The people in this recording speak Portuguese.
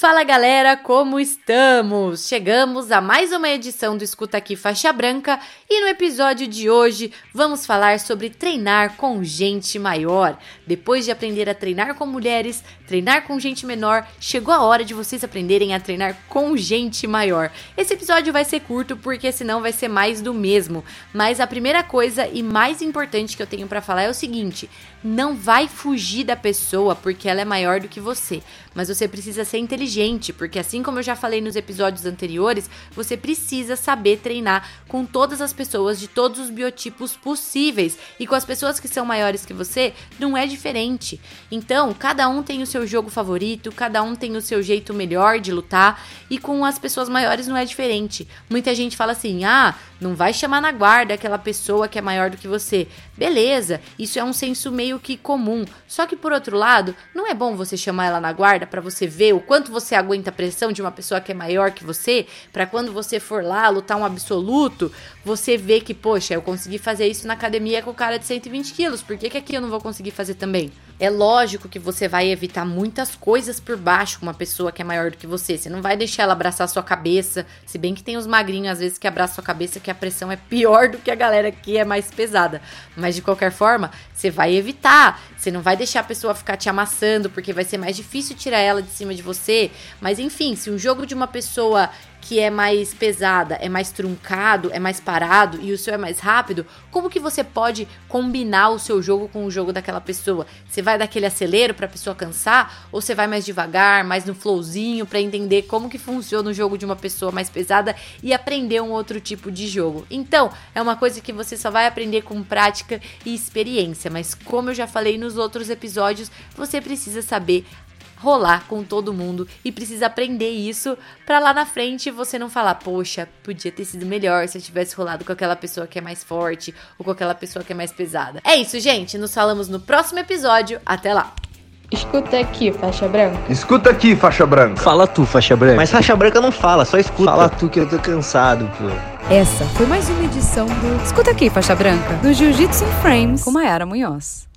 Fala galera, como estamos? Chegamos a mais uma edição do Escuta Aqui Faixa Branca e no episódio de hoje vamos falar sobre treinar com gente maior. Depois de aprender a treinar com mulheres, treinar com gente menor, chegou a hora de vocês aprenderem a treinar com gente maior. Esse episódio vai ser curto porque senão vai ser mais do mesmo, mas a primeira coisa e mais importante que eu tenho para falar é o seguinte: não vai fugir da pessoa porque ela é maior do que você, mas você precisa ser inteligente, porque assim como eu já falei nos episódios anteriores, você precisa saber treinar com todas as pessoas de todos os biotipos possíveis e com as pessoas que são maiores que você, não é diferente. Então, cada um tem o seu jogo favorito, cada um tem o seu jeito melhor de lutar e com as pessoas maiores não é diferente. Muita gente fala assim: "Ah, não vai chamar na guarda aquela pessoa que é maior do que você". Beleza, isso é um senso meio que comum. Só que por outro lado, não é bom você chamar ela na guarda para você ver o quanto você aguenta a pressão de uma pessoa que é maior que você, para quando você for lá lutar um absoluto, você ver que, poxa, eu consegui fazer isso na academia com o cara de 120 quilos, por que, que aqui eu não vou conseguir fazer também? É lógico que você vai evitar muitas coisas por baixo com uma pessoa que é maior do que você. Você não vai deixar ela abraçar sua cabeça. Se bem que tem os magrinhos, às vezes, que abraçam sua cabeça, que a pressão é pior do que a galera que é mais pesada. Mas de qualquer forma, você vai evitar. Você não vai deixar a pessoa ficar te amassando, porque vai ser mais difícil tirar ela de cima de você. Mas enfim, se um jogo de uma pessoa que é mais pesada, é mais truncado, é mais parado e o seu é mais rápido, como que você pode combinar o seu jogo com o jogo daquela pessoa? Você vai daquele acelero para a pessoa cansar ou você vai mais devagar, mais no flowzinho para entender como que funciona o jogo de uma pessoa mais pesada e aprender um outro tipo de jogo? Então, é uma coisa que você só vai aprender com prática e experiência, mas como eu já falei nos outros episódios, você precisa saber rolar com todo mundo e precisa aprender isso para lá na frente você não falar, poxa, podia ter sido melhor se eu tivesse rolado com aquela pessoa que é mais forte ou com aquela pessoa que é mais pesada. É isso, gente. Nos falamos no próximo episódio. Até lá. Escuta aqui, faixa branca. Escuta aqui, faixa branca. Fala tu, faixa branca. Mas faixa branca não fala, só escuta. Fala tu que eu tô cansado, pô. Essa foi mais uma edição do Escuta aqui, faixa branca, do Jiu-Jitsu in Frames com Mayara Munhoz.